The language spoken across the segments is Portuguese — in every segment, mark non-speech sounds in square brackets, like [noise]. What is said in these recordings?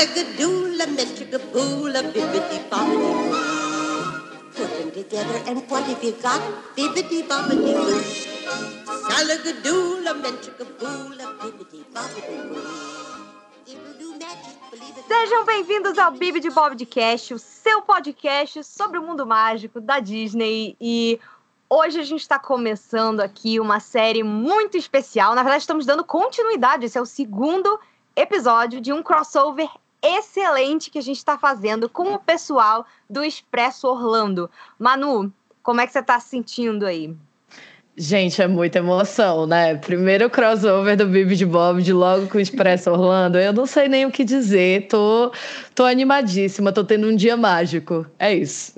Bibbidi bobbidi. Put them together, and what have you got? Bibbidi bobbidi boo. Salagadoola, bibbidi bobbidi. Sejam bem-vindos ao Bibi de Bob de Cash, o seu podcast sobre o mundo mágico da Disney. E hoje a gente está começando aqui uma série muito especial. Na verdade, estamos dando continuidade. Esse é o segundo episódio de um crossover excelente que a gente está fazendo com o pessoal do Expresso Orlando. Manu, como é que você está se sentindo aí? Gente, é muita emoção, né? Primeiro crossover do Bibi de Bob, de logo com o Expresso Orlando. Eu não sei nem o que dizer. Tô, tô animadíssima, tô tendo um dia mágico. É isso.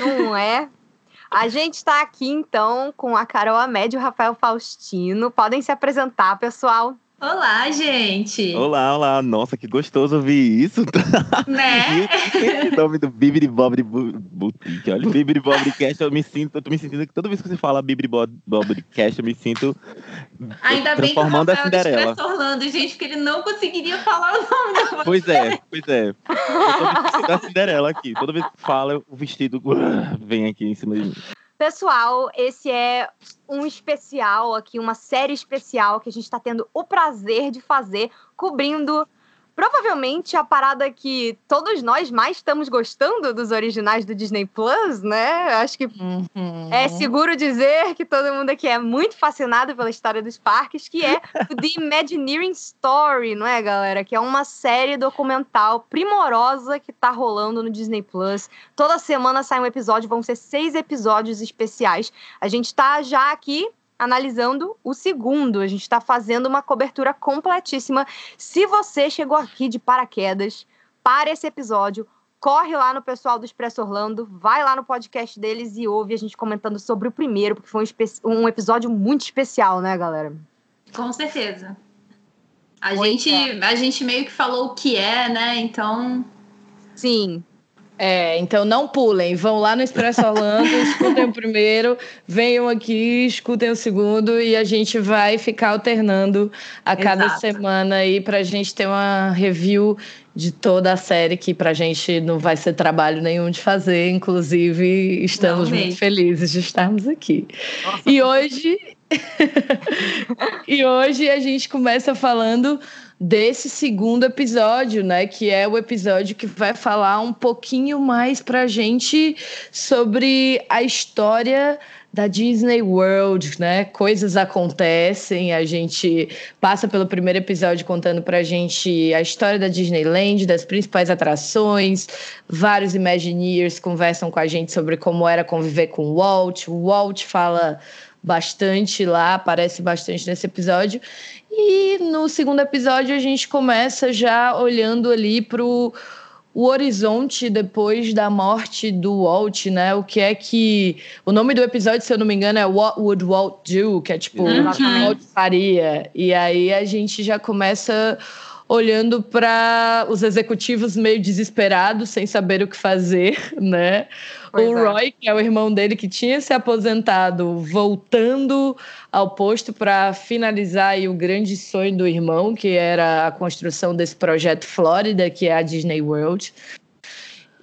Não [laughs] é? A gente está aqui então com a Carol Amédio e o Rafael Faustino. Podem se apresentar, pessoal. Olá, gente! Olá, olá. Nossa, que gostoso ouvir isso. [laughs] Né? [laughs] E o nome do Bibidi Bobri Boutique. Olha, Bibidi Bobri Cast, eu me sinto, eu tô me sentindo que toda vez que você fala Bob- Bobri Cast, eu me sinto Ainda bem que o transformando a Rafael do Cinderela. Orlando, gente, porque ele não conseguiria falar o nome da Pois é, pois é. Eu tô me sentindo a Cinderela aqui. Toda vez que fala, o vestido [laughs] vem aqui em cima de mim. Pessoal, esse é um especial aqui, uma série especial que a gente está tendo o prazer de fazer, cobrindo provavelmente a parada que todos nós mais estamos gostando dos originais do Disney Plus, né? Acho que Uhum. é seguro dizer que todo mundo aqui é muito fascinado pela história dos parques, que é o The [laughs] Imagineering Story, não é, galera? Que é uma série documental primorosa que tá rolando no Disney Plus. Toda semana sai um episódio, vão ser seis episódios especiais. A gente tá já aqui analisando o segundo. A gente está fazendo uma cobertura completíssima. Se você chegou aqui de paraquedas para esse episódio, corre lá no pessoal do Expresso Orlando, vai lá no podcast deles e ouve a gente comentando sobre o primeiro, porque foi um, um episódio muito especial, né, galera? Com certeza. A gente, a gente meio que falou o que é, né? Então, Sim. É, então não pulem, vão lá no Expresso Orlando, [laughs] escutem o primeiro, venham aqui, escutem o segundo e a gente vai ficar alternando a cada Exato. semana aí pra gente ter uma review de toda a série que pra gente não vai ser trabalho nenhum de fazer, inclusive estamos Não muito felizes de estarmos aqui. E hoje [laughs] e hoje a gente começa falando desse segundo episódio, né? Que é o episódio que vai falar um pouquinho mais pra gente sobre a história da Disney World, né? Coisas acontecem, a gente passa pelo primeiro episódio contando pra gente a história da Disneyland, das principais atrações, vários Imagineers conversam com a gente sobre como era conviver com o Walt, o Walt fala bastante lá, aparece bastante nesse episódio. E no segundo episódio a gente começa já olhando ali pro o horizonte depois da morte do Walt, né? O que é que o nome do episódio, se eu não me engano, é What Would Walt Do, que é tipo o que Uhum. Walt faria. E aí a gente já começa olhando para os executivos meio desesperados, sem saber o que fazer, [laughs] né? O é. Roy, que é o irmão dele que tinha se aposentado, voltando ao posto para finalizar o grande sonho do irmão, que era a construção desse projeto Flórida, que é a Disney World.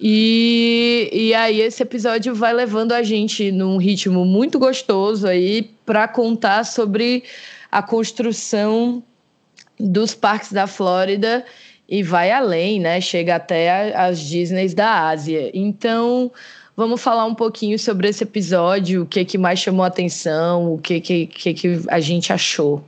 E, e aí esse episódio vai levando a gente num ritmo muito gostoso aí para contar sobre a construção dos parques da Flórida e vai além, né? Chega até as Disneys da Ásia. Então, vamos falar um pouquinho sobre esse episódio, o que, que mais chamou a atenção, o que, que, que, que a gente achou.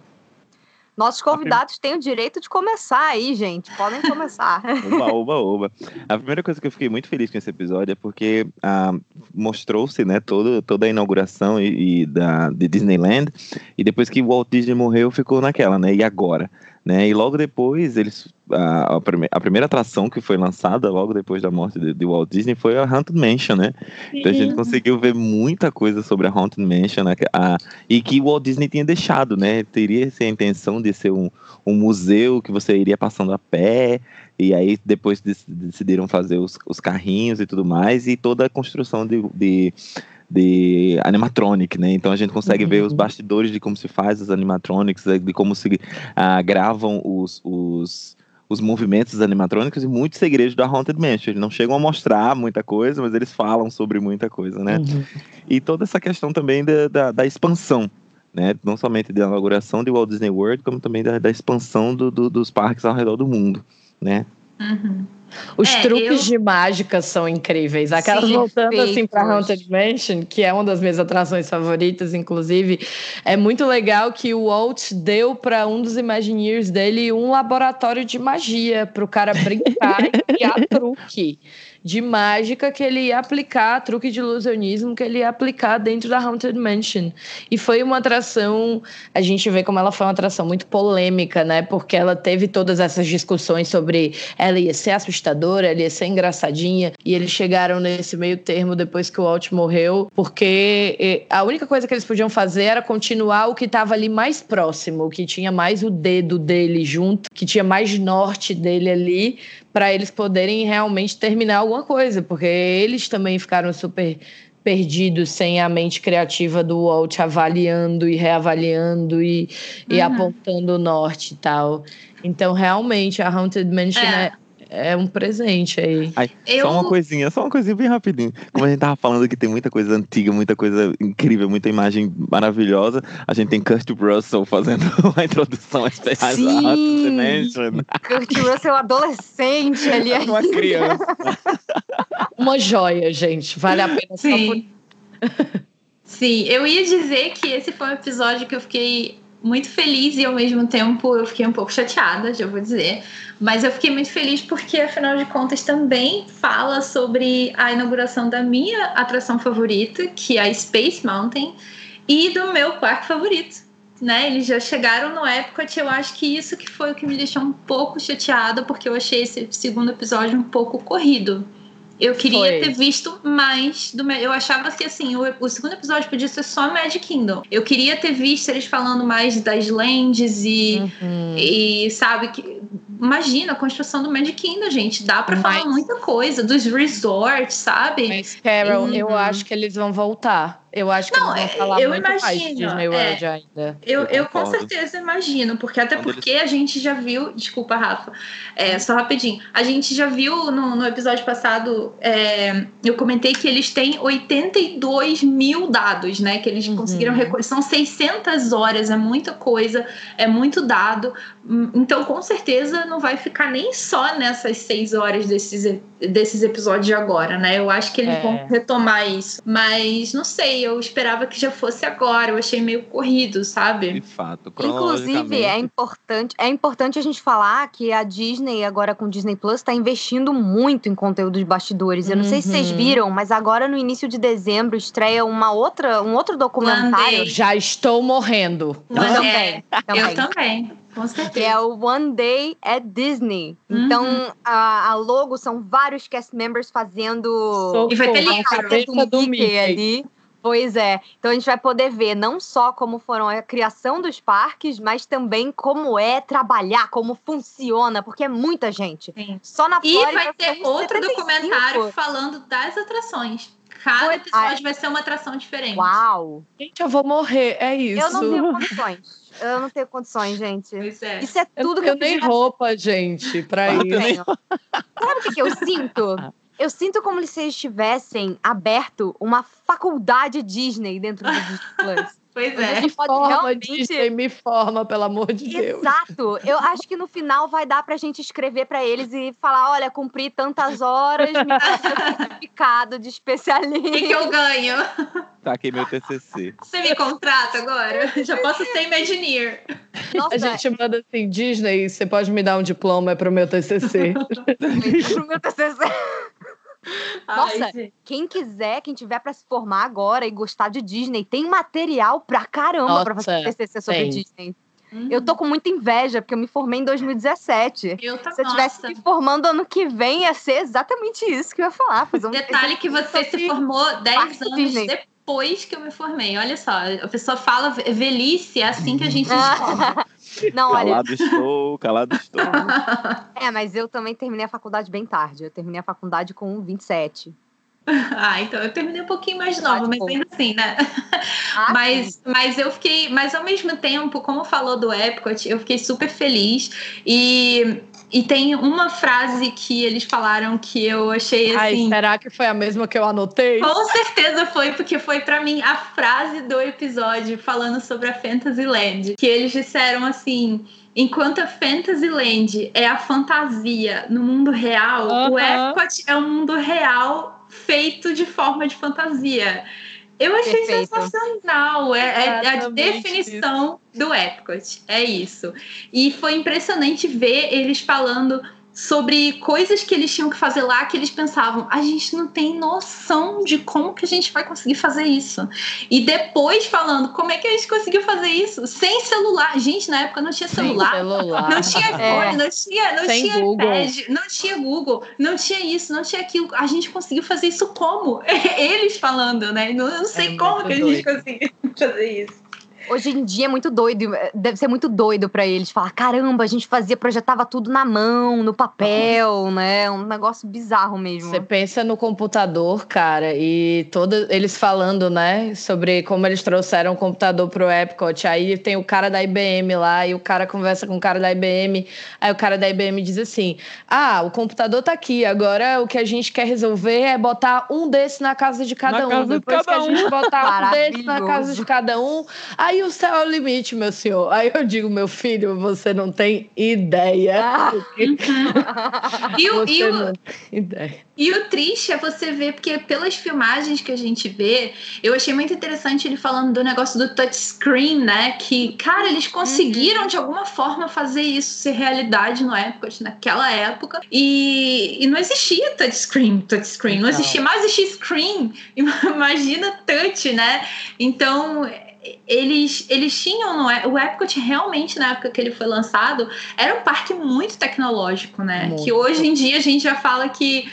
Nossos convidados têm o direito de começar aí, gente. Podem começar. Oba, oba, oba. A primeira coisa que eu fiquei muito feliz com esse episódio é porque ah, mostrou-se, né, todo, toda a inauguração e, e da, de Disneyland, e depois que o Walt Disney morreu, ficou naquela, né, e agora? Né? E logo depois, eles a, a, prime- a primeira atração que foi lançada logo depois da morte de, de Walt Disney foi a Haunted Mansion, né? Então a gente conseguiu ver muita coisa sobre a Haunted Mansion né? a, e que Walt Disney tinha deixado, né? Teria essa intenção de ser um, um museu que você iria passando a pé e aí depois dec- decidiram fazer os, os carrinhos e tudo mais e toda a construção de, de de animatronic, né? Então a gente consegue ver os bastidores de como se faz os animatronics, de como se ah, gravam os, os, os movimentos animatrônicos e muitos segredos da Haunted Mansion. Eles não chegam a mostrar muita coisa, mas eles falam sobre muita coisa, né? Uhum. E toda essa questão também da, da, da expansão, né? Não somente da inauguração de Walt Disney World, como também da, da expansão do, do, dos parques ao redor do mundo, né? Uhum. Os É, truques eu- de mágica são incríveis. Aquelas Sim, voltando assim para. Haunted Mansion, que é uma das minhas atrações favoritas, inclusive, é muito legal que o Walt deu para um dos Imagineers dele um laboratório de magia para o cara brincar e criar [laughs] truque de mágica que ele ia aplicar, truque de ilusionismo que ele ia aplicar dentro da Haunted Mansion. E foi uma atração, a gente vê como ela foi uma atração muito polêmica, né? Porque ela teve todas essas discussões sobre ela ia ser assustadora, ela ia ser engraçadinha, e eles chegaram nesse meio termo depois que o Walt morreu, porque eh, a única coisa que eles podiam fazer era continuar o que estava ali mais próximo, o que tinha mais o dedo dele junto, que tinha mais norte dele ali, para eles poderem realmente terminar alguma coisa, porque eles também ficaram super perdidos sem a mente criativa do Walt avaliando e reavaliando e, e Uhum. apontando o norte e tal. Então, realmente, a Haunted Mansion é, É. é um presente aí. Ai, Eu- Só uma coisinha, só uma coisinha bem rapidinho. Como a gente tava falando que tem muita coisa antiga, muita coisa incrível, muita imagem maravilhosa, a gente tem Kurt Russell fazendo [laughs] uma introdução especial Sim. Mansion. Kurt Russell adolescente ali. Uma criança. Uma joia, gente. Vale a pena só por Sim. Sim, eu ia dizer que esse foi um episódio que eu fiquei muito feliz e ao mesmo tempo eu fiquei um pouco chateada, já vou dizer. Mas eu fiquei muito feliz porque, afinal de contas, também fala sobre a inauguração da minha atração favorita, que é a Space Mountain, e do meu parque favorito. Né, eles já chegaram no Epcot, eu acho que isso que foi o que me deixou um pouco chateada, porque eu achei esse segundo episódio um pouco corrido. Eu queria Foi. ter visto mais do. Eu achava que assim, o, o segundo episódio podia ser só Magic Kingdom. Eu queria ter visto eles falando mais das lands e, Uhum. e sabe que. Imagina a construção do Magic Kingdom, gente. Dá pra Mas- falar muita coisa, dos resorts, sabe? Mas, Carol, eu Uhum. acho que eles vão voltar. Eu acho que Não, eles é, vão falar eu muito mais de imagino, Disney é. World ainda. Eu, Eu eu com certeza imagino, porque até Quando porque a gente já viu, desculpa, Rafa, é, só rapidinho, a gente já viu no, no episódio passado, é, eu comentei que eles têm 82 mil dados, né? Que eles Uhum. conseguiram recolher. São 600 horas, é muita coisa, é muito dado. Hum, Então, com certeza, não vai ficar nem só nessas seis horas desses, desses episódios de agora, né? Eu acho que eles É. vão retomar isso. Mas, não sei, eu esperava que já fosse agora. Eu achei meio corrido, De sabe? fato, Inclusive, é importante, é importante a gente falar que a Disney, agora com o Disney Plus, está investindo muito em conteúdo de bastidores. Eu não sei se vocês Uhum. viram, mas agora no início de dezembro estreia uma outra, um outro documentário. One Já estou morrendo. Também, Day. também. Eu também, com Que certeza. é o One Day at Disney. Uhum. Então, a, a logo são vários cast members fazendo Socorro, E vai ter a livro. cabeça do Mickey. ali. Pois é. Então a gente vai poder ver não só como foram a criação dos parques, mas também como é trabalhar, como funciona, porque é muita gente. Sim. Só na E Flórida vai ter outro 75. documentário falando das atrações. Cada episódio vai ser uma atração diferente. Uau! Gente, eu vou morrer. É isso. Eu não tenho [laughs] condições. Eu não tenho condições, gente. Pois é. Isso é Eu tudo não que eu tenho nem roupa, gente, pra isso. eu tenho. Sabe o que, que eu sinto? [laughs] Eu sinto como se eles tivessem aberto uma faculdade Disney dentro do Disney [laughs] Plus. Pois é. Me pode forma, realmente- Disney, me forma, pelo amor de Deus. Exato. Eu acho que no final vai dar pra gente escrever pra eles e falar: olha, cumpri tantas horas, me dá seu certificado de O especialista. que, que eu ganho? Tá aqui meu TCC. Você me contrata agora? Já posso ser Imagineer. Nossa, A gente manda assim, Disney, você pode me dar um diploma pro meu TCC. foi [laughs] pro meu TCC. [laughs] Nossa. Ai. Quem quiser, quem tiver pra se formar agora e gostar de Disney, tem material pra caramba pra Nossa, fazer TCC sobre tem. Disney. Eu tô com muita inveja, porque eu me formei em 2017. Eu tô, Se eu tivesse nossa. me formando ano que vem, ia ser exatamente isso que eu ia falar. Fazer um Detalhe que você se formou 10 Parque anos Disney. depois que eu me formei. Olha só, a pessoa fala ve- velhice, é assim que a gente descobre. [laughs] Não, olha, Calado estou, calado estou. [laughs] é, mas eu também terminei a faculdade bem tarde. Eu terminei a faculdade com 27. [laughs] ah, então eu terminei um pouquinho mais nova, mas ainda assim, né? Ah, [laughs] mas, mas eu fiquei, mas ao mesmo tempo, como falou do Epcot, eu fiquei super feliz e E tem uma frase que eles falaram que eu achei assim. Ai, será que foi a mesma que eu anotei? Com certeza foi, porque foi para mim a frase do episódio falando sobre a Fantasyland. Que eles disseram assim. Enquanto a Fantasyland é a fantasia no mundo real, Aham. o Epcot é um mundo real feito de forma de fantasia. Eu achei Perfeito. sensacional. É, é a Exatamente definição do Epcot. É isso. E foi impressionante ver eles falando sobre coisas que eles tinham que fazer lá que eles pensavam, a gente não tem noção de como que a gente vai conseguir fazer isso. E depois falando, como é que a gente conseguiu fazer isso sem celular? Gente, na época não tinha celular. celular. Não tinha iPhone, É. não tinha, não Sem tinha Google. iPad, não tinha Google, não tinha isso, não tinha aquilo. A gente conseguiu fazer isso como? [laughs] Eles falando, né? Não- Eu não sei É como que a gente conseguiu [laughs] fazer isso. Hoje em dia é muito doido, deve ser muito doido pra eles falar: caramba, a gente fazia, projetava tudo na mão, no papel, [laughs] né? Um negócio bizarro mesmo. Você pensa no computador, cara, e todos eles falando, né, sobre como eles trouxeram o computador pro Epcot. Aí tem o cara da IBM lá e o cara conversa com o cara da IBM. Aí o cara da IBM diz assim: "Ah, o computador tá aqui. Agora o que a gente quer resolver é botar um desse na casa de cada Na um. casa de Depois cada que a gente botar um [laughs] desse na casa de cada um, aí o céu é o limite, meu senhor. Aí eu digo, meu filho, você não tem ideia. Ah. [laughs] E o, e o, não tem ideia. E o triste é você ver, porque pelas filmagens que a gente vê, eu achei muito interessante ele falando do negócio do touchscreen, né? Que, cara, eles conseguiram de alguma forma fazer isso ser realidade no Epcot, naquela época. E, e não existia touchscreen, touchscreen, não Não. existia, mas existia screen. [laughs] Imagina touch, né? Então. Eles, eles tinham, não é? O Epcot realmente, na época que ele foi lançado, era um parque muito tecnológico, né? Muito. Que hoje em dia a gente já fala que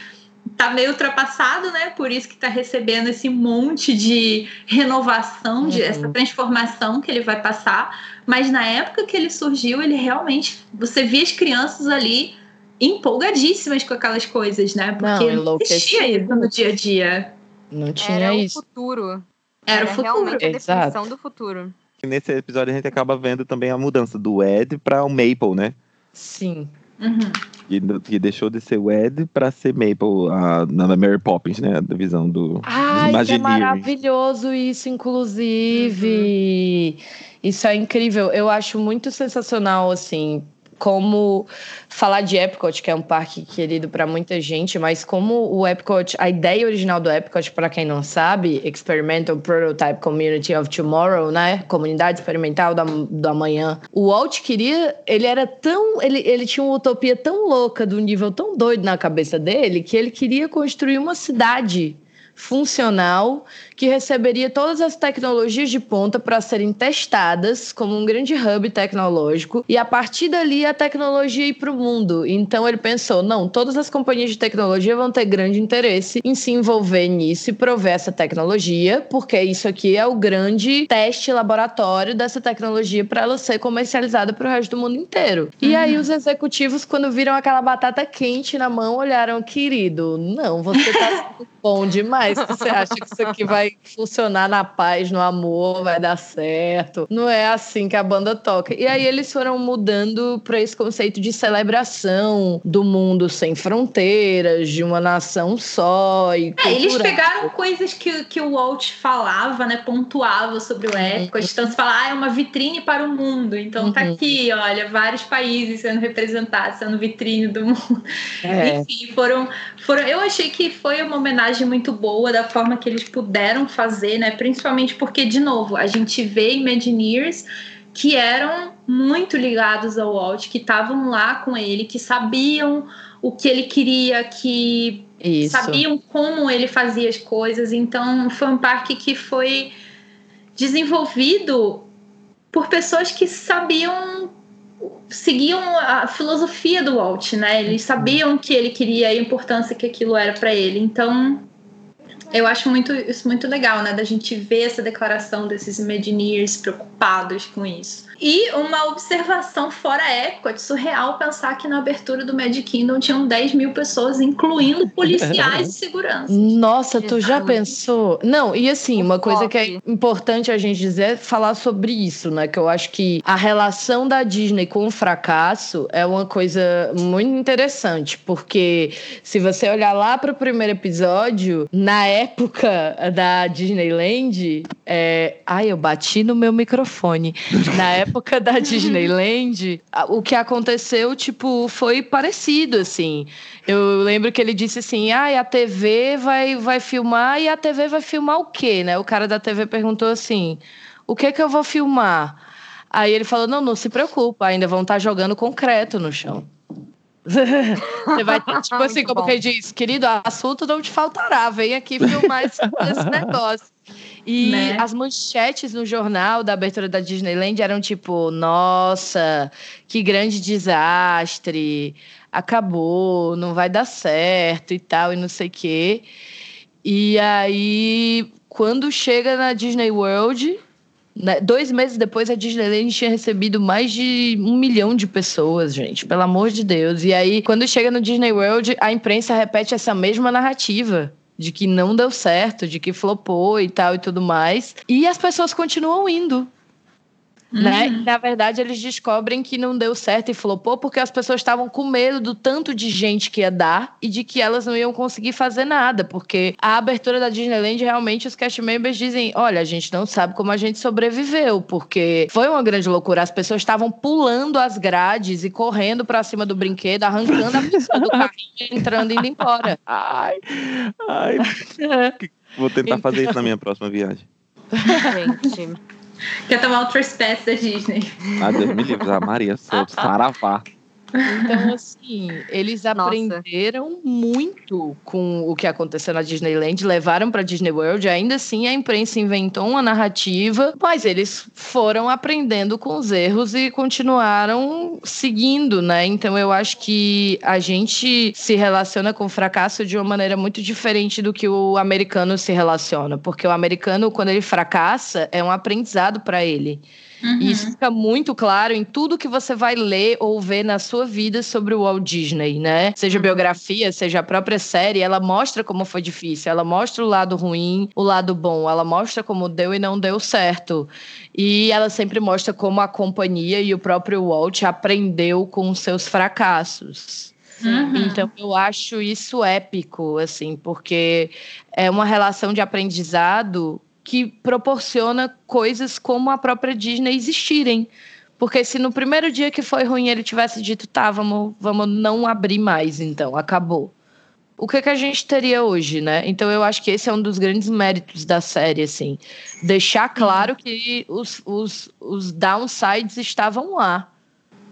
tá meio ultrapassado, né? Por isso que tá recebendo esse monte de renovação, de Uhum. essa transformação que ele vai passar. Mas na época que ele surgiu, ele realmente. Você via as crianças ali empolgadíssimas com aquelas coisas, né? Porque não, existia enlouquecido. isso no dia a dia. Não tinha Era isso. o futuro. Era, o futuro. realmente a Exato. definição do futuro. E nesse episódio a gente acaba vendo também a mudança do Ed para o Maple, né? Sim. Uhum. Que, que deixou de ser o Ed para ser Maple a, na Mary Poppins, né? A divisão do Ai, que é maravilhoso isso, inclusive. Isso é incrível. Eu acho muito sensacional, assim, como falar de Epcot, que é um parque querido para muita gente, mas como o Epcot, a ideia original do Epcot, para quem não sabe, Experimental Prototype Community of Tomorrow, né? Comunidade experimental da, do amanhã. O Walt queria, ele era tão, ele, ele tinha uma utopia tão louca, de um nível tão doido na cabeça dele, que ele queria construir uma cidade funcional que receberia todas as tecnologias de ponta para serem testadas como um grande hub tecnológico e a partir dali a tecnologia ir para o mundo. Então ele pensou, não, todas as companhias de tecnologia vão ter grande interesse em se envolver nisso e prover essa tecnologia, porque isso aqui é o grande teste laboratório dessa tecnologia para ela ser comercializada para o resto do mundo inteiro. E aí os executivos, quando viram aquela batata quente na mão, olharam, querido, não, você tá sendo bom demais. Você acha que isso aqui vai funcionar na paz, no amor, vai dar certo. Não é assim que a banda toca. E aí eles foram mudando para esse conceito de celebração do mundo sem fronteiras, de uma nação só. E É, eles pegaram coisas que, que o Walt falava, né? Pontuava sobre o Epcot. Então, se falar, ah, é uma vitrine para o mundo. Então, tá Uhum. aqui, olha, vários países sendo representados, sendo vitrine do mundo. É. Enfim, foram, foram. Eu achei que foi uma homenagem muito boa da forma que eles puderam fazer, né? Principalmente porque, de novo, a gente vê Imagineers que eram muito ligados ao Walt, que estavam lá com ele, que sabiam o que ele queria, que Isso. sabiam como ele fazia as coisas. Então, foi um parque que foi desenvolvido por pessoas que sabiam seguiam a filosofia do Walt, né? Eles sabiam que ele queria a importância que aquilo era para ele. Então, eu acho muito isso muito legal, né? Da gente ver essa declaração desses Imagineers preocupados com isso. E uma observação fora época, de surreal pensar que na abertura do Magic Kingdom tinham 10 mil pessoas, incluindo [laughs] policiais de segurança. Nossa, tu já pensou? Não, e assim, uma coisa que é importante a gente dizer é falar sobre isso, né? Que eu acho que a relação da Disney com o fracasso é uma coisa muito interessante, porque se você olhar lá para o primeiro episódio, na época da Disneyland, é... ai, eu bati no meu microfone. Na [laughs] época da Disneyland, o que aconteceu, tipo, foi parecido, assim. Eu lembro que ele disse assim: ah, a TV vai, vai filmar e a TV vai filmar o quê, né? O cara da TV perguntou assim: o que que eu vou filmar? Aí ele falou: não, não se preocupa, ainda vão estar tá jogando concreto no chão. [laughs] Você vai, tipo [laughs] assim, como bom. que diz, querido, assunto não te faltará, vem aqui filmar esse, esse negócio. E né? as manchetes no jornal da abertura da Disneyland eram tipo: nossa, que grande desastre, acabou, não vai dar certo e tal, e não sei o quê. E aí, quando chega na Disney World, né, dois meses depois, a Disneyland tinha recebido mais de um milhão de pessoas, gente, pelo amor de Deus. E aí, quando chega no Disney World, a imprensa repete essa mesma narrativa de que não deu certo, de que flopou e tal e tudo mais. E as pessoas continuam indo. Né? Uhum. Na verdade, eles descobrem que não deu certo e flopou porque as pessoas estavam com medo do tanto de gente que ia dar e de que elas não iam conseguir fazer nada. Porque a abertura da Disneyland, realmente, os cast members dizem: olha, a gente não sabe como a gente sobreviveu, porque foi uma grande loucura. As pessoas estavam pulando as grades e correndo para cima do brinquedo, arrancando a pessoa do carrinho, entrando e indo embora. [laughs] Ai, ai. Vou tentar fazer isso na minha próxima viagem. [laughs] Gente. Quer tomar o trespass da Disney. Ah, Deus me livre, a Maria Santos, [laughs] Saravá. Então, [laughs] assim, eles aprenderam muito com o que aconteceu na Disneyland, levaram para Disney World. Ainda assim, a imprensa inventou uma narrativa, mas eles foram aprendendo com os erros e continuaram seguindo, né? Então, eu acho que a gente se relaciona com o fracasso de uma maneira muito diferente do que o americano se relaciona, porque o americano, quando ele fracassa, é um aprendizado para ele. Uhum. E isso fica muito claro em tudo que você vai ler ou ver na sua vida sobre o Walt Disney, né? Seja uhum. biografia, seja a própria série, ela mostra como foi difícil, ela mostra o lado ruim, o lado bom, ela mostra como deu e não deu certo. E ela sempre mostra como a companhia e o próprio Walt aprendeu com seus fracassos. Uhum. Então eu acho isso épico, assim, porque é uma relação de aprendizado que proporciona coisas como a própria Disney existirem. Porque se no primeiro dia que foi ruim ele tivesse dito, tá, vamos, vamos não abrir mais, então, acabou. O que, que a gente teria hoje, né? Então eu acho que esse é um dos grandes méritos da série, assim. Deixar claro que os, os, os downsides estavam lá.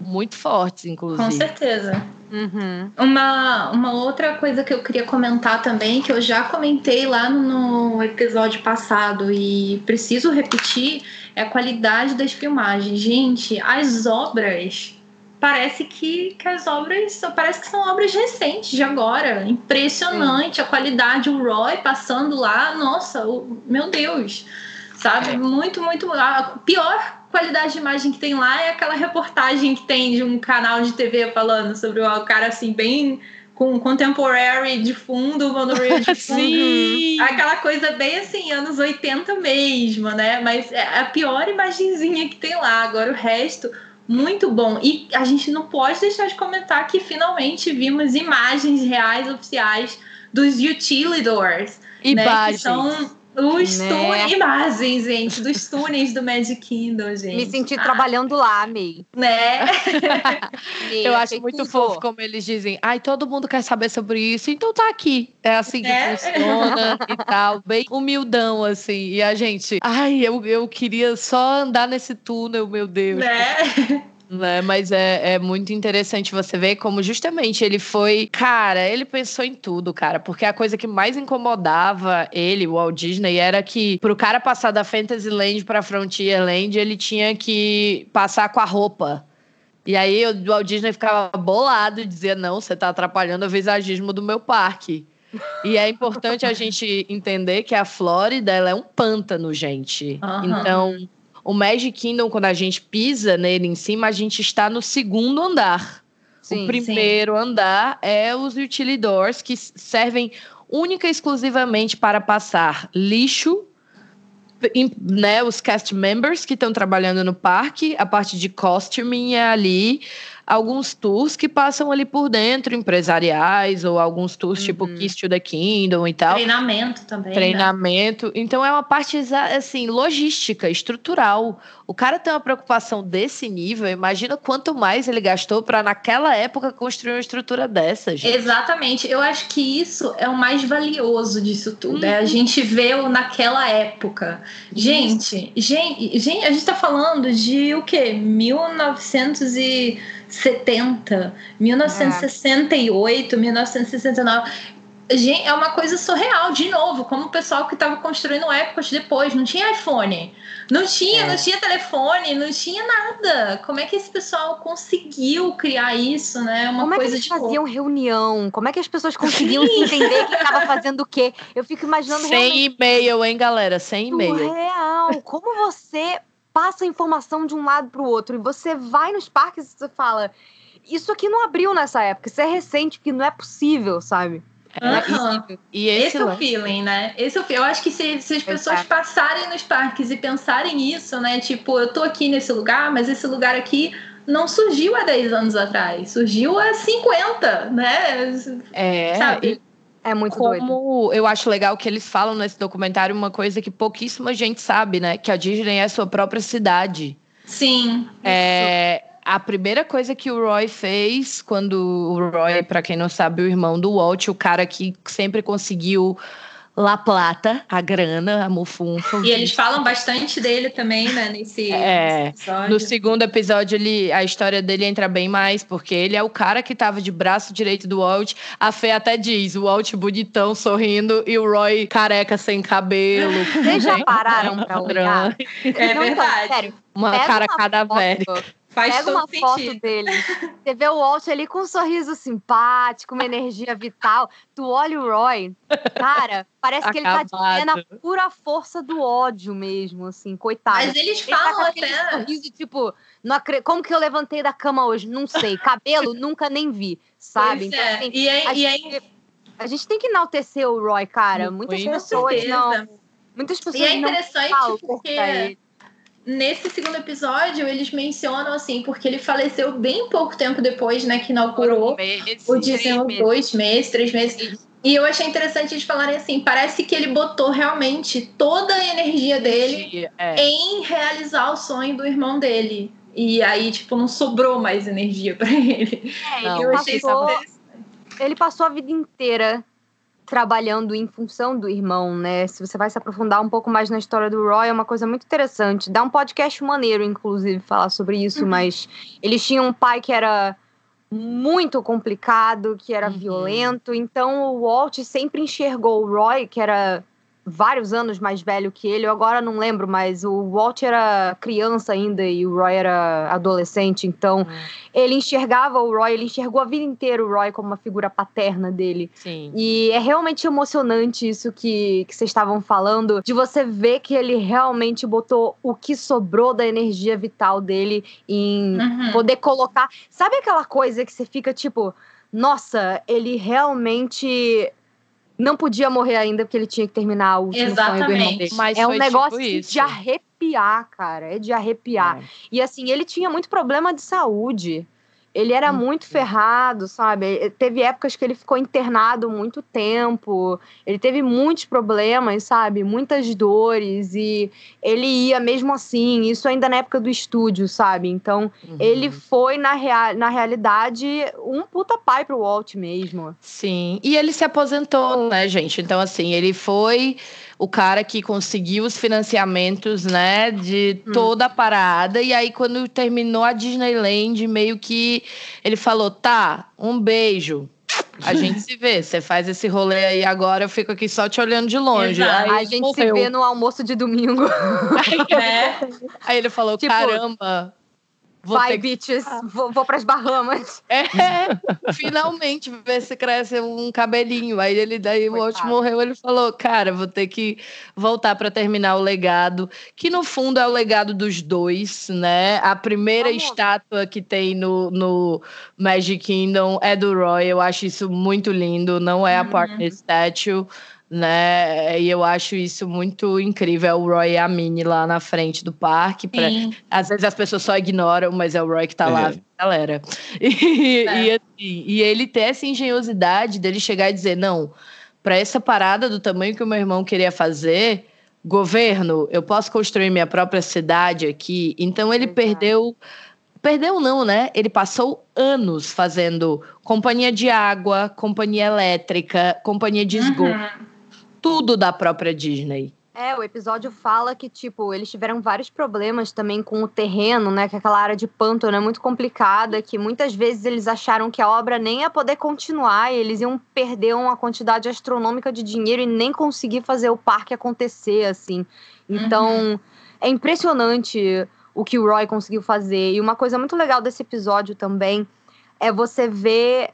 Muito fortes, inclusive. Com certeza. Uhum. Uma, uma outra coisa que eu queria comentar também, que eu já comentei lá no, episódio passado e preciso repetir, é a qualidade das filmagens. Gente, as obras parece que, que as obras parece que são obras recentes de agora. Impressionante Sim. a qualidade, o Roy passando lá, nossa, o, meu Deus, sabe? Muito, muito. A pior qualidade de imagem que tem lá é aquela reportagem que tem de um canal de TV falando sobre o cara assim, bem com contemporary de fundo, monorail de [laughs] fundo. Sim. Aquela coisa bem assim, anos 80 mesmo, né? Mas é a pior imagenzinha que tem lá. Agora o resto, muito bom. E a gente não pode deixar de comentar que finalmente vimos imagens reais oficiais dos utilidors. Imagens. Né, que são os né? túneis, imagens, gente, dos túneis do Magic Kingdom, gente. Me senti ah. trabalhando lá, amei. Né? [laughs] Eu acho muito fofo como eles dizem. Ai, todo mundo quer saber sobre isso, então tá aqui. É assim que é. funciona e tal. Bem humildão, assim. E a gente, ai, eu, eu queria só andar nesse túnel, meu Deus. Né? Né? Mas é, é muito interessante você ver como justamente ele foi. Cara, ele pensou em tudo, cara. Porque a coisa que mais incomodava ele, o Walt Disney, era que pro cara passar da Fantasyland pra Frontierland, ele tinha que passar com a roupa. E aí o Walt Disney ficava bolado e dizia: não, você tá atrapalhando o visagismo do meu parque. E é importante a gente entender que a Flórida ela é um pântano, gente. Uhum. Então o Magic Kingdom, quando a gente pisa nele em cima, a gente está no segundo andar. Sim, o primeiro andar é os utilidors, que servem única e exclusivamente para passar lixo, né, os cast members que estão trabalhando no parque, a parte de costuming é ali, alguns tours que passam ali por dentro, empresariais, ou alguns tours tipo Uhum. Kiss to the Kingdom e tal. Treinamento também. né? Treinamento. Então é uma parte assim, logística, estrutural. O cara tem uma preocupação desse nível, imagina quanto mais ele gastou para naquela época construir uma estrutura dessa, gente. Exatamente. Eu acho que isso é o mais valioso disso tudo. É a Uhum. gente ver o naquela época. Gente, gente, gente, a gente tá falando de o quê? 1970, 1968, 1969. Gente, é uma coisa surreal, de novo, como o pessoal que estava construindo épocas depois, não tinha iPhone, não tinha, É. não tinha telefone, não tinha nada. Como é que esse pessoal conseguiu criar isso, né? Uma Como é que coisa eles de faziam reunião? Como é que as pessoas conseguiam se entender quem estava fazendo o quê? Eu fico imaginando realmente Sem e-mail, hein, galera? Sem e-mail. surreal. Como você passa a informação de um lado para o outro e você vai nos parques e você fala isso aqui não abriu nessa época, isso é recente, que não é possível, sabe? Aham. E Esse, esse, é o feeling, né? Esse é o feeling. Eu acho que se, se as pessoas Exato. passarem nos parques e pensarem isso, né? Tipo, eu tô aqui nesse lugar, mas esse lugar aqui não surgiu há 10 anos atrás. Surgiu há 50, né? é, Sabe? É muito doido. Como eu acho legal que eles falam nesse documentário uma coisa que pouquíssima gente sabe, né? Que a Disney é a sua própria cidade. Sim. É, a primeira coisa que o Roy fez, quando o Roy, pra quem não sabe, o irmão do Walt, o cara que sempre conseguiu La Plata, a grana, a mufunfa. E eles falam bastante dele também, né? Nesse, É, nesse episódio. No segundo episódio, ele, a história dele entra bem mais, porque ele é o cara que tava de braço direito do Walt. A Fê até diz, o Walt bonitão, sorrindo, e o Roy careca, sem cabelo. Vocês já pararam pra olhar? É então, verdade. sério, Uma Pega cara uma cadavérica. foto, Faz Pega todo uma foto sentido. dele. [laughs] Você vê o Walt ali com um sorriso simpático, uma energia vital. Tu olha o Roy, cara, parece que ele tá Acabado. vivendo a pura força do ódio mesmo, assim, coitado. Mas eles Ele tá com falam aquele até. sorriso, tipo, não acre- como que eu levantei da cama hoje? Não sei. Cabelo, nunca nem vi, sabe? Pois é. assim, E aí, a, e aí gente, a gente tem que enaltecer o Roy, cara. Muitas pessoas não. Muitas pessoas E é não interessante falam porque. Nesse segundo episódio eles mencionam assim, porque ele faleceu bem pouco tempo depois, né, que inaugurou Meses, o Disney três meses. dois meses, três meses. E eu achei interessante eles falarem assim, parece que ele botou realmente toda a energia dele É. em realizar o sonho do irmão dele. E aí, tipo, não sobrou mais energia pra ele. É, ele, eu achei isso passou, ele passou a vida inteira trabalhando em função do irmão, né? Se você vai se aprofundar um pouco mais na história do Roy, é uma coisa muito interessante. Dá um podcast maneiro, inclusive, falar sobre isso, Uhum. mas eles tinham um pai que era muito complicado, que era Uhum. violento, então o Walt sempre enxergou o Roy, que era vários anos mais velho que ele, eu agora não lembro, mas o Walt era criança ainda e o Roy era adolescente, então ele enxergava o Roy, ele enxergou a vida inteira o Roy como uma figura paterna dele. Sim. E é realmente emocionante isso que, que vocês estavam falando, de você ver que ele realmente botou o que sobrou da energia vital dele em Uhum. poder colocar. Sabe aquela coisa que você fica tipo, nossa, ele realmente não podia morrer ainda porque ele tinha que terminar o último sonho do irmão Exatamente. dele. Mas é um foi negócio tipo de arrepiar, cara. É de arrepiar. É. E assim, ele tinha muito problema de saúde. Ele era Uhum. muito ferrado, sabe? Teve épocas que ele ficou internado muito tempo. Ele teve muitos problemas, sabe? Muitas dores. E ele ia mesmo assim. Isso ainda na época do estúdio, sabe? Então, Uhum. ele foi, na, rea na realidade, um puta pai pro Walt mesmo. Sim, e ele se aposentou, né, gente? Então, assim, ele foi o cara que conseguiu os financiamentos, né, de Hum. toda a parada. E aí, quando terminou a Disneyland, meio que ele falou: tá, um beijo. A gente se vê. Você faz esse rolê aí agora, eu fico aqui só te olhando de longe. Exato. Aí a gente morreu. se vê no almoço de domingo. [laughs] É. Aí ele falou: Tipo, caramba. Vou Vai, ter bitches, vou, vou pras Bahamas. É, [laughs] finalmente ver se cresce um cabelinho. Aí ele daí o Walt Coitado. morreu, ele falou: "Cara, vou ter que voltar para terminar o legado, que no fundo é o legado dos dois, né? A primeira Vamos. estátua que tem no, no Magic Kingdom é do Roy, eu acho isso muito lindo, não é a Uhum. partner statue né? E eu acho isso muito incrível. É o Roy e a Minnie lá na frente do parque. pra- às vezes as pessoas só ignoram, mas é o Roy que tá lá, É. galera. [laughs] E, É. e, assim, e ele ter essa engenhosidade dele chegar e dizer: não, para essa parada do tamanho que o meu irmão queria fazer, governo, eu posso construir minha própria cidade aqui. Então ele Exato. perdeu. Perdeu, não, né? Ele passou anos fazendo companhia de água, companhia elétrica, companhia de esgoto, Uhum. Tudo da própria Disney. É, o episódio fala que, tipo, eles tiveram vários problemas também com o terreno, né? Que aquela área de pântano é muito complicada, que muitas vezes eles acharam que a obra nem ia poder continuar e eles iam perder uma quantidade astronômica de dinheiro e nem conseguir fazer o parque acontecer, assim. Então, é impressionante o que o Roy conseguiu fazer. E uma coisa muito legal desse episódio também é você ver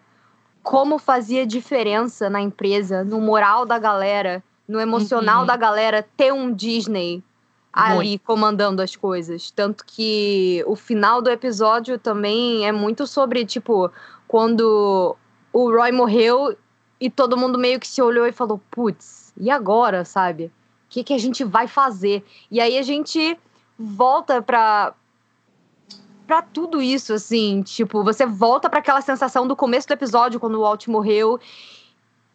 como fazia diferença na empresa, no moral da galera, no emocional Uhum. da galera ter um Disney ali comandando as coisas. Tanto que o final do episódio também é muito sobre, tipo, quando o Roy morreu e todo mundo meio que se olhou e falou: putz, e agora, sabe? O que, que a gente vai fazer? E aí a gente volta pra. Pra tudo isso, assim, tipo, você volta pra aquela sensação do começo do episódio, quando o Walt morreu,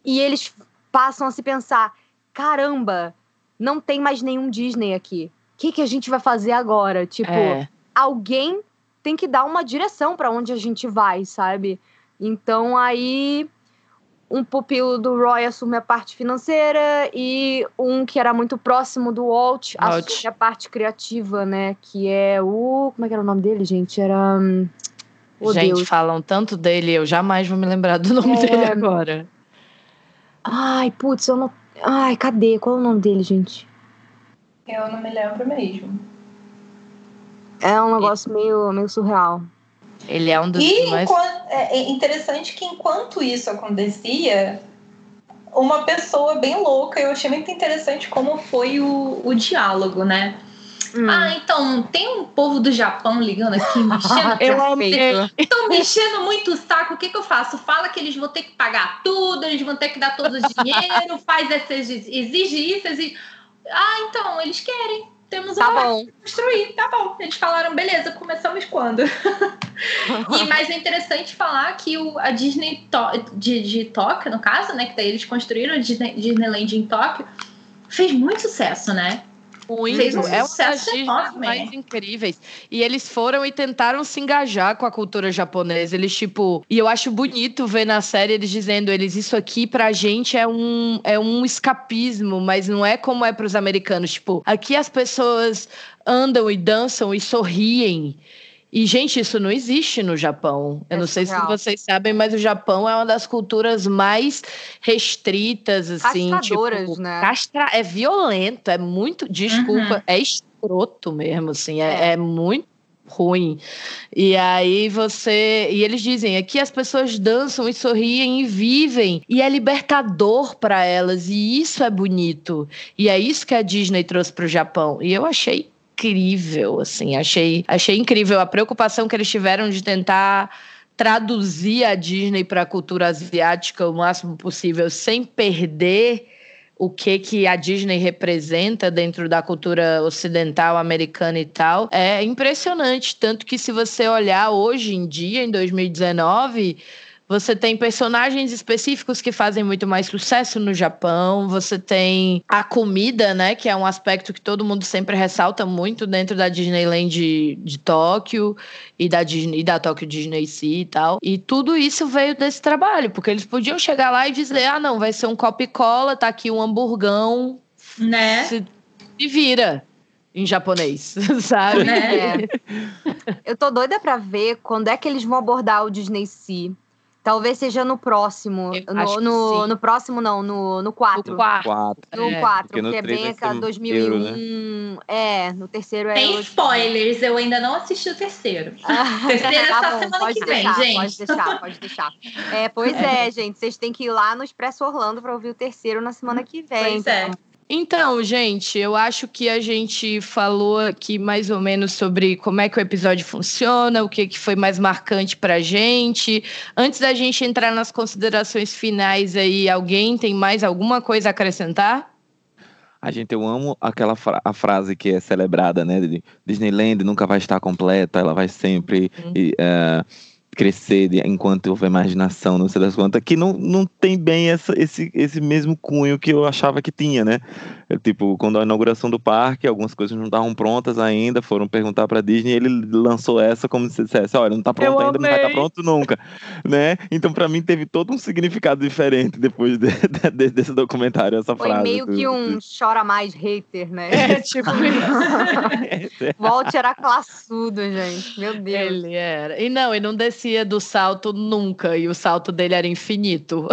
e eles passam a se pensar: caramba, não tem mais nenhum Disney aqui. O que, que a gente vai fazer agora? Tipo, É. alguém tem que dar uma direção pra onde a gente vai, sabe? Então aí um pupilo do Roy assume a parte financeira e um que era muito próximo do Walt, Walt. assume a parte criativa, né? Que é o. Como é que era o nome dele, gente? Era. Oh, Gente, Deus. falam tanto dele, eu jamais vou me lembrar do nome É. dele agora. Ai, putz, eu não. Ai, cadê? Qual é o nome dele, gente? Eu não me lembro mesmo. É um negócio meio, meio surreal. Ele é um dos E mais. enquanto- é é interessante que enquanto isso acontecia, uma pessoa bem louca, eu achei muito interessante como foi o, o diálogo, né? Hum. Ah, então, tem um povo do Japão ligando aqui, mexendo, [laughs] Eu amei. Estão mexendo muito o saco, o que, que eu faço? Fala que eles vão ter que pagar tudo, eles vão ter que dar todo o dinheiro, [laughs] faz essa, exige isso, exige... Ah, então, eles querem. Temos Tá uma bom. construir, tá bom. Eles falaram, beleza, começamos quando? [laughs] e mas é interessante falar que o, a Disney to, de, de Tóquio, no caso, né? Que daí eles construíram a Disney, Disneyland em Tóquio, fez muito sucesso, né? Muito. Fez um é Disney enorme. mais incríveis. E eles foram e tentaram se engajar com a cultura japonesa. Eles, tipo. E eu acho bonito ver na série eles dizendo: eles, isso aqui pra gente é um, é um escapismo, mas não é como é pros americanos. Tipo, aqui as pessoas andam e dançam e sorriem. E, gente, isso não existe no Japão. Eu É não sei se vocês sabem, mas o Japão é uma das culturas mais restritas, assim. Castradoras, tipo, né? castra... É violento, é muito. Desculpa, Uhum. é escroto mesmo, assim. É, é muito ruim. E aí você. E eles dizem: aqui as pessoas dançam e sorriem e vivem. E é libertador para elas. E isso é bonito. E é isso que a Disney trouxe para o Japão. E eu achei incrível, assim. Achei, achei incrível a preocupação que eles tiveram de tentar traduzir a Disney para a cultura asiática o máximo possível, sem perder o que que a Disney representa dentro da cultura ocidental americana e tal. É impressionante, tanto que se você olhar hoje em dia, em 2019, você tem personagens específicos que fazem muito mais sucesso no Japão. Você tem a comida, né? Que é um aspecto que todo mundo sempre ressalta muito dentro da Disneyland de, de Tóquio e da Disney, e da Tóquio Disney Sea e tal. E tudo isso veio desse trabalho, porque eles podiam chegar lá e dizer: ah, não, vai ser um copo e cola, tá aqui um hamburgão, Né? se, se vira. Em japonês, [laughs] sabe? Né? É. Eu tô doida pra ver quando é que eles vão abordar o Disney Sea. Talvez seja no próximo. Eu no, que no, no próximo, não, no, no 4. O quarto. Quatro. No É, 4, porque no que é três bem aquela um 2001. euro, né? É, no terceiro é. Tem Euro- spoilers, eu ainda não assisti o terceiro. [laughs] Ah, [laughs] Terceiro é só tá bom, semana pode que vem, deixar, gente. Pode deixar, pode deixar. É, pois [laughs] é. gente. Vocês têm que ir lá no Expresso Orlando pra ouvir o terceiro na semana que vem. Pois é. Então, gente, eu acho que a gente falou aqui mais ou menos sobre como é que o episódio funciona, o que, que foi mais marcante pra gente. Antes da gente entrar nas considerações finais aí, alguém tem mais alguma coisa a acrescentar? A gente, eu amo aquela fra- a frase que é celebrada, né? De Disneyland nunca vai estar completa, ela vai sempre Uhum. e, eh, crescer enquanto houver imaginação, não sei das quantas, que não, não tem bem essa, esse, esse mesmo cunho que eu achava que tinha, né? É, tipo, quando a inauguração do parque, algumas coisas não estavam prontas ainda, foram perguntar pra Disney e ele lançou essa como se dissesse, olha, não tá pronto Eu ainda, não vai estar amei. pronto nunca, [laughs] né? Então, pra mim, teve todo um significado diferente depois de- [laughs] de- desse documentário, essa Foi frase. meio que um [laughs] chora mais hater, né? É, tipo, Walt era classudo, gente. Meu Deus. ele era. E não, e não descia do salto nunca, e o salto dele era infinito.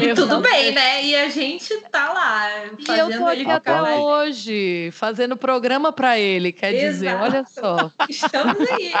E tudo bem, né? E a gente tá lá. E eu tô aqui até mais- hoje, fazendo programa pra ele, quer dizer, Exato. olha só. [laughs] Estamos aí.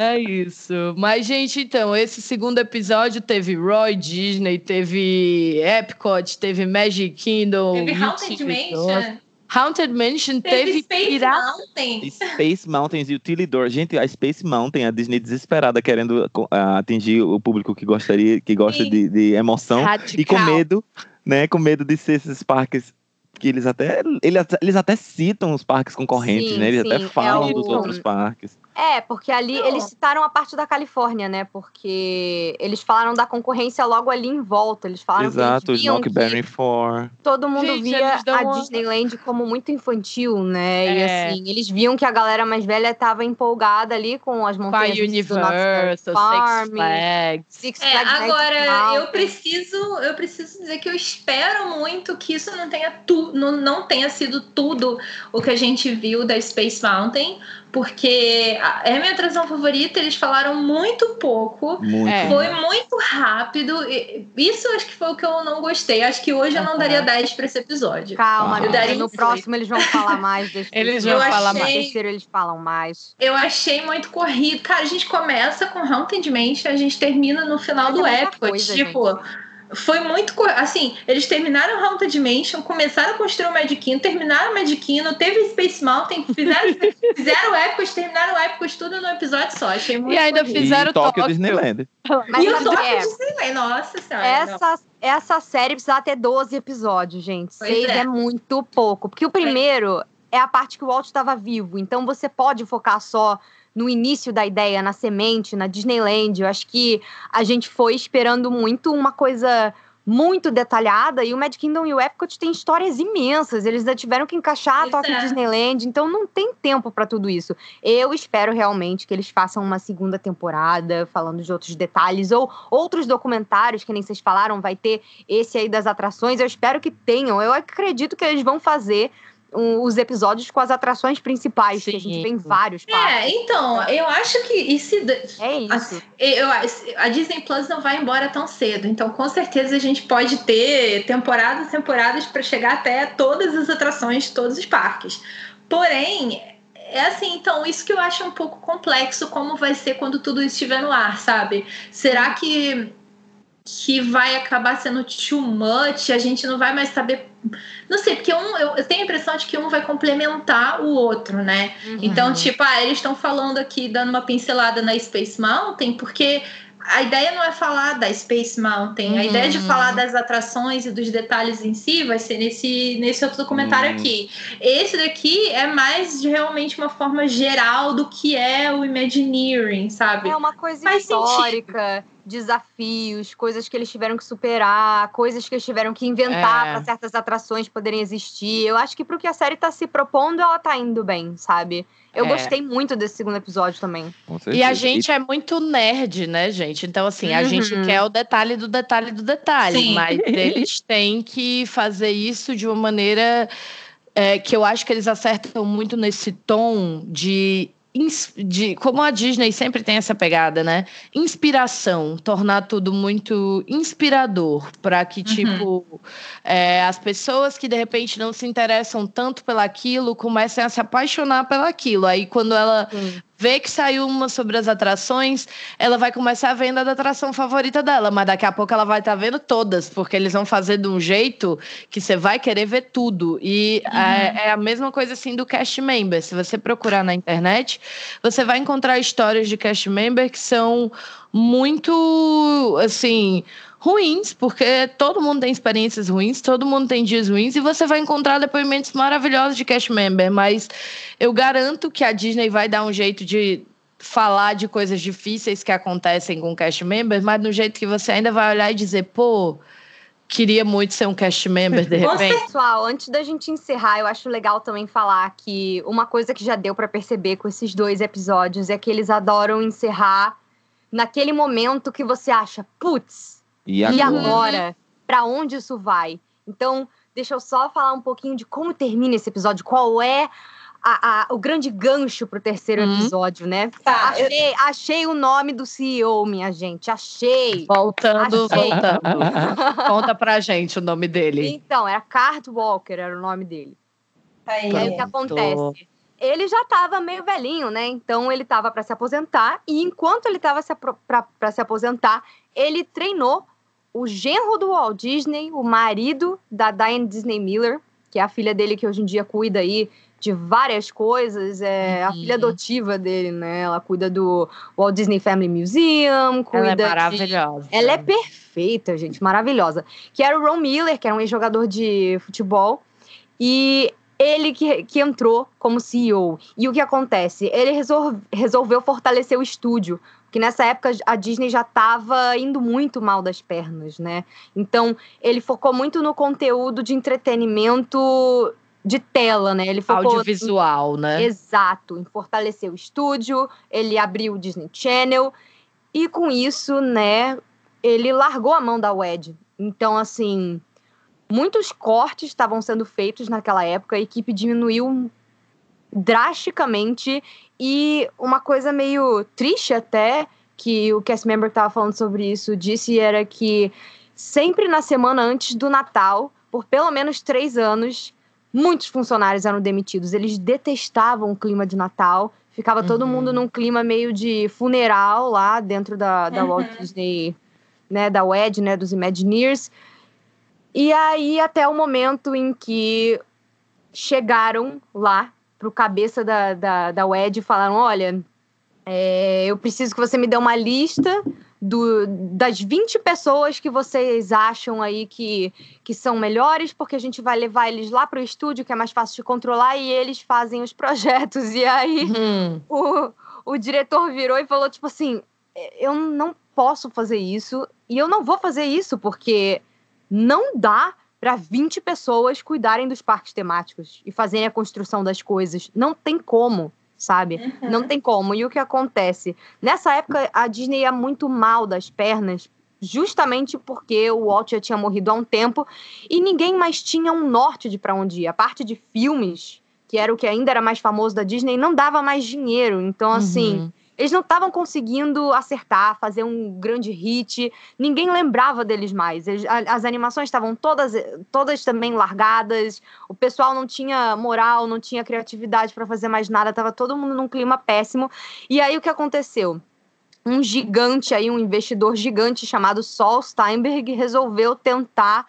É isso. Mas, gente, então, esse segundo episódio teve Roy Disney, teve Epcot, teve Magic Kingdom. Teve Haunted Mansion. Haunted Mansion Teve teve Space Pirata. Mountain. Space Mountains e Utilidor. Gente, a Space Mountain, a Disney desesperada querendo ah, atingir o público que gostaria, que gosta de, de emoção e com Radical. medo, né? Com medo de ser esses parques que eles até eles, até- eles até citam os parques concorrentes, Sim, né? Eles sim, até é falam o- dos outros parques. É, porque ali Não. eles citaram a parte da Califórnia, né? Porque eles falaram da concorrência logo ali em volta. Eles falaram Exato, que eles viam que Smokeberry 4. todo mundo Gente, via a uma- Disneyland como muito infantil, né? E É. assim, eles viam que a galera mais velha estava empolgada ali com as montanhas do Universal, Six Farm, Flags. Six É, Flags Magic agora eu preciso, eu preciso dizer que eu espero muito que isso não tenha tu, não, não tenha sido tudo o que a gente viu da Space Mountain, porque é a minha atração favorita, eles falaram muito pouco. Muito. É. Foi muito rápido. e- Isso acho que foi o que eu não gostei. Acho que hoje eu não daria 10 pra esse episódio. Calma, Eu daria no próximo eles vão falar [laughs] mais. Desse Eles vão episódio. falar No mais. terceiro eles falam mais. Eu achei muito corrido. Cara, a gente começa com Haunted Mansion, a gente termina no final Mas do é Epcot. coisa, tipo, foi muito. Assim, eles terminaram Haunted Mansion, começaram a construir o Magic Kingdom, terminaram o Magic Kingdom, teve Space Mountain, fizeram, [laughs] fizeram o Epcot, terminaram o Epcot tudo no episódio só. Achei muito E ainda corrido. fizeram e Tóquio Tóquio. Disneyland. Mas E o sabe Tóquio é? Disneyland, nossa senhora. não. Essa, essa série precisa ter 12 episódios, gente. Pois Seis é. é. muito pouco. Porque o primeiro é a parte que o Walt estava vivo. Então você pode focar só no início da ideia, na semente, na Disneyland. Eu acho que a gente foi esperando muito uma coisa muito detalhada e o Magic Kingdom e o Epcot têm histórias imensas. Eles ainda tiveram que encaixar a Tokyo é. Disneyland, então não tem tempo para tudo isso. Eu espero realmente que eles façam uma segunda temporada falando de outros detalhes ou outros documentários que nem vocês falaram, vai ter esse aí das atrações. Eu espero que tenham. Eu acredito que eles vão fazer um, os episódios com as atrações principais, que a gente Sim. tem vários É, parques. então, eu acho que. E se, É isso. Eu, a Disney Plus não vai embora tão cedo, então com certeza a gente pode ter temporadas e temporadas para chegar até todas as atrações de todos os parques. Porém, é assim, então, isso que eu acho um pouco complexo, como vai ser quando tudo isso estiver no ar, sabe? Será que, que vai acabar sendo too much? A gente não vai mais saber. Não sei, porque um, eu, eu tenho a impressão de que um vai complementar o outro, né? Uhum. Então, tipo, ah, eles estão falando aqui, dando uma pincelada na Space Mountain, porque a ideia não é falar da Space Mountain, a Uhum. ideia de falar das atrações e dos detalhes em si vai ser nesse, nesse outro documentário Hum. aqui. Esse daqui é mais de realmente uma forma geral do que é o Imagineering, sabe? É uma coisa Faz histórica, desafios, coisas que eles tiveram que superar, coisas que eles tiveram que inventar É. para certas atrações poderem existir. Eu acho que pro que a série tá se propondo, ela tá indo bem, sabe? Eu É. gostei muito desse segundo episódio também. E a gente é muito nerd, né, gente? Então, assim, a Uhum. gente quer o detalhe do detalhe do detalhe, Sim. mas [laughs] eles têm que fazer isso de uma maneira é, que eu acho que eles acertam muito nesse tom de de como a Disney sempre tem essa pegada, né? Inspiração, tornar tudo muito inspirador para que uhum. tipo é, as pessoas que de repente não se interessam tanto pelaquilo comecem a se apaixonar pelaquilo. Aí quando ela vê que saiu uma sobre as atrações, ela vai começar a venda da atração favorita dela, mas daqui a pouco ela vai estar tá vendo todas, porque eles vão fazer de um jeito que você vai querer ver tudo. E uhum. é, é, a mesma coisa assim do cast member. Se você procurar na internet, você vai encontrar histórias de cast member que são muito assim ruins, porque todo mundo tem experiências ruins, todo mundo tem dias ruins, e você vai encontrar depoimentos maravilhosos de cast member, mas eu garanto que a Disney vai dar um jeito de falar de coisas difíceis que acontecem com cast members, mas do jeito que você ainda vai olhar e dizer, pô, queria muito ser um cast member de repente. Pessoal, antes da gente encerrar, eu acho legal também falar que uma coisa que já deu para perceber com esses dois episódios é que eles adoram encerrar naquele momento que você acha, putz, e agora? E agora? Para onde isso vai? Então, deixa eu só falar um pouquinho de como termina esse episódio, qual é a, a, o grande gancho pro terceiro uhum. episódio, né? Tá, achei, eu... achei o nome do CEO, minha gente. Achei. Voltando, achei. voltando. [laughs] Conta pra gente o nome dele. Então, era Cart Walker, era o nome dele. Aí, e aí o que acontece? Ele já estava meio velhinho, né? Então ele estava para se aposentar. E enquanto ele estava para se aposentar, ele treinou o genro do Walt Disney, o marido da Diane Disney Miller, que é a filha dele que hoje em dia cuida aí de várias coisas, é uhum. a filha adotiva dele, né? Ela cuida do Walt Disney Family Museum, cuida Ela é maravilhosa. De... Ela é perfeita, gente, maravilhosa. Que era o Ron Miller, que era um ex-jogador de futebol, e ele que, que entrou como CEO. E o que acontece? Ele resolve, resolveu fortalecer o estúdio, que nessa época a Disney já estava indo muito mal das pernas, né? Então ele focou muito no conteúdo de entretenimento de tela, né? Ele focou audiovisual, em, né? Exato, em fortalecer o estúdio, ele abriu o Disney Channel e com isso, né, ele largou a mão da WED. Então, assim, muitos cortes estavam sendo feitos naquela época, a equipe diminuiu drasticamente e uma coisa meio triste até, que o cast member que estava falando sobre isso disse, era que sempre na semana antes do Natal, por pelo menos três anos, muitos funcionários eram demitidos. Eles detestavam o clima de Natal. Ficava uhum. todo mundo num clima meio de funeral lá dentro da, da uhum. Walt Disney, né, da WED, né, dos Imagineers. E aí até o momento em que chegaram lá pro cabeça da, da, da WED e falaram: olha, é, eu preciso que você me dê uma lista do, das 20 pessoas que vocês acham aí que, que são melhores, porque a gente vai levar eles lá para o estúdio, que é mais fácil de controlar, e eles fazem os projetos. [laughs] E aí uhum. o, o diretor virou e falou: tipo assim, eu não posso fazer isso, e eu não vou fazer isso, porque não dá para 20 pessoas cuidarem dos parques temáticos e fazerem a construção das coisas. Não tem como, sabe? Uhum. Não tem como. E o que acontece? Nessa época, a Disney ia muito mal das pernas, justamente porque o Walt já tinha morrido há um tempo e ninguém mais tinha um norte de para onde ir. A parte de filmes, que era o que ainda era mais famoso da Disney, não dava mais dinheiro. Então, assim. Uhum eles não estavam conseguindo acertar, fazer um grande hit. Ninguém lembrava deles mais. Eles, as animações estavam todas, todas também largadas. O pessoal não tinha moral, não tinha criatividade para fazer mais nada. Tava todo mundo num clima péssimo. E aí o que aconteceu? Um gigante aí, um investidor gigante chamado Sol Steinberg resolveu tentar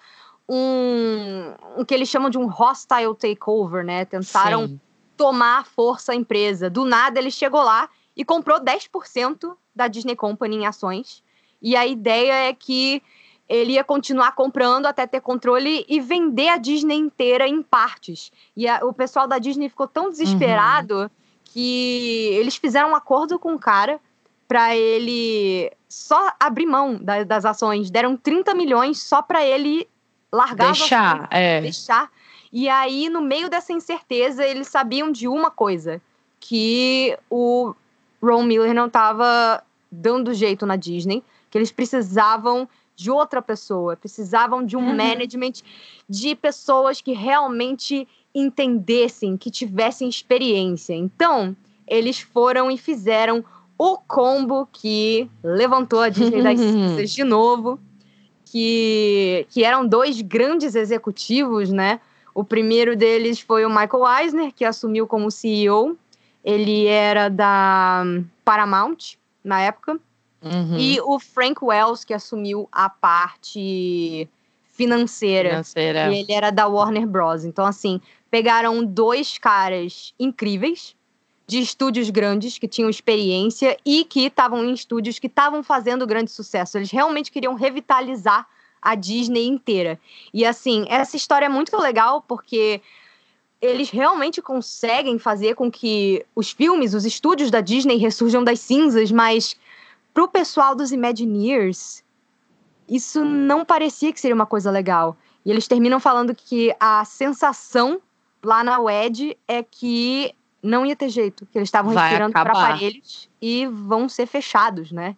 um, o que eles chamam de um hostile takeover, né? Tentaram Sim. tomar força a empresa. Do nada ele chegou lá e comprou 10% da Disney Company em ações. E a ideia é que ele ia continuar comprando até ter controle e vender a Disney inteira em partes. E a, o pessoal da Disney ficou tão desesperado uhum. que eles fizeram um acordo com o cara para ele só abrir mão da, das ações. Deram 30 milhões só para ele largar deixar, é. deixar. E aí, no meio dessa incerteza, eles sabiam de uma coisa: que o Ron Miller não estava dando jeito na Disney, que eles precisavam de outra pessoa, precisavam de um uhum. management de pessoas que realmente entendessem, que tivessem experiência. Então, eles foram e fizeram o combo que levantou a Disney das [laughs] cinzas de novo, que, que eram dois grandes executivos, né? O primeiro deles foi o Michael Eisner, que assumiu como CEO. Ele era da Paramount na época. Uhum. E o Frank Wells, que assumiu a parte financeira. Financeira. E ele era da Warner Bros. Então, assim, pegaram dois caras incríveis, de estúdios grandes, que tinham experiência e que estavam em estúdios que estavam fazendo grande sucesso. Eles realmente queriam revitalizar a Disney inteira. E, assim, essa história é muito legal porque eles realmente conseguem fazer com que os filmes, os estúdios da Disney ressurjam das cinzas, mas pro pessoal dos Imagineers, isso não parecia que seria uma coisa legal. E eles terminam falando que a sensação lá na WED é que não ia ter jeito, que eles estavam respirando para aparelhos e vão ser fechados, né?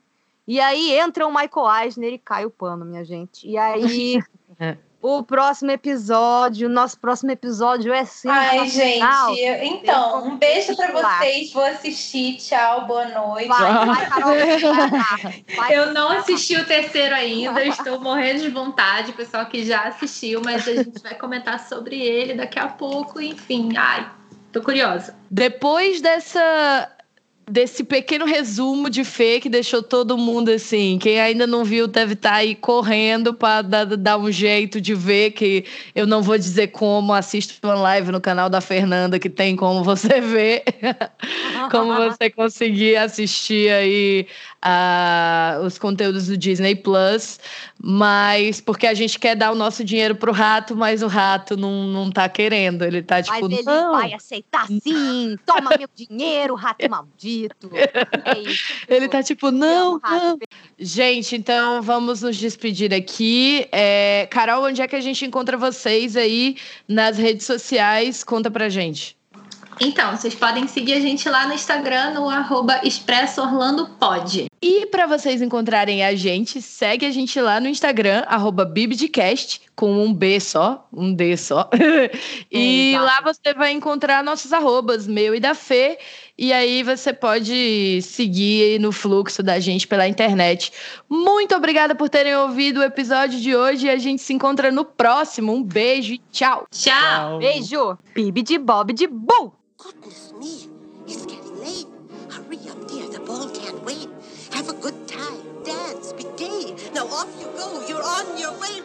E aí entra o Michael Eisner e cai o pano, minha gente. E aí [laughs] É. o próximo episódio, o nosso próximo episódio é Ai, sensacional. gente, então, um beijo pra Lá. vocês. Vou assistir. Tchau, boa noite. Vai, [laughs] vai, Carol, vai lá. Vai. Eu não assisti o terceiro ainda, estou morrendo de vontade, pessoal que já assistiu, mas a gente vai comentar sobre ele daqui a pouco, enfim. Ai, tô curiosa. Depois dessa desse pequeno resumo de Fê que deixou todo mundo assim, quem ainda não viu deve estar aí correndo para dar, dar um jeito de ver que eu não vou dizer como, assista uma live no canal da Fernanda que tem como você [laughs] ver, como você conseguir assistir aí ah, os conteúdos do Disney Plus, mas porque a gente quer dar o nosso dinheiro pro rato, mas o rato não, não tá querendo, ele tá tipo, Mas ele não. vai aceitar sim. Toma meu dinheiro, rato [laughs] maldito. [laughs] É isso. [laughs] Ele tá tipo, não, não. Gente, então vamos nos despedir aqui. É, Carol, onde é que a gente encontra vocês aí nas redes sociais? Conta pra gente. Então, vocês podem seguir a gente lá no Instagram, no arroba Expresso Orlando Pod. E para vocês encontrarem a gente, segue a gente lá no Instagram, arroba Bibdcast, com um B só, um D só. [laughs] e É, exato. lá você vai encontrar nossos arrobas, meu e da Fê. E aí você pode seguir aí no fluxo da gente pela internet. Muito obrigada por terem ouvido o episódio de hoje e a gente se encontra no próximo. Um beijo e tchau! Tchau! Beijo. Bibi de Bob de Boo. Goodness me, Now off you go. You're on your way.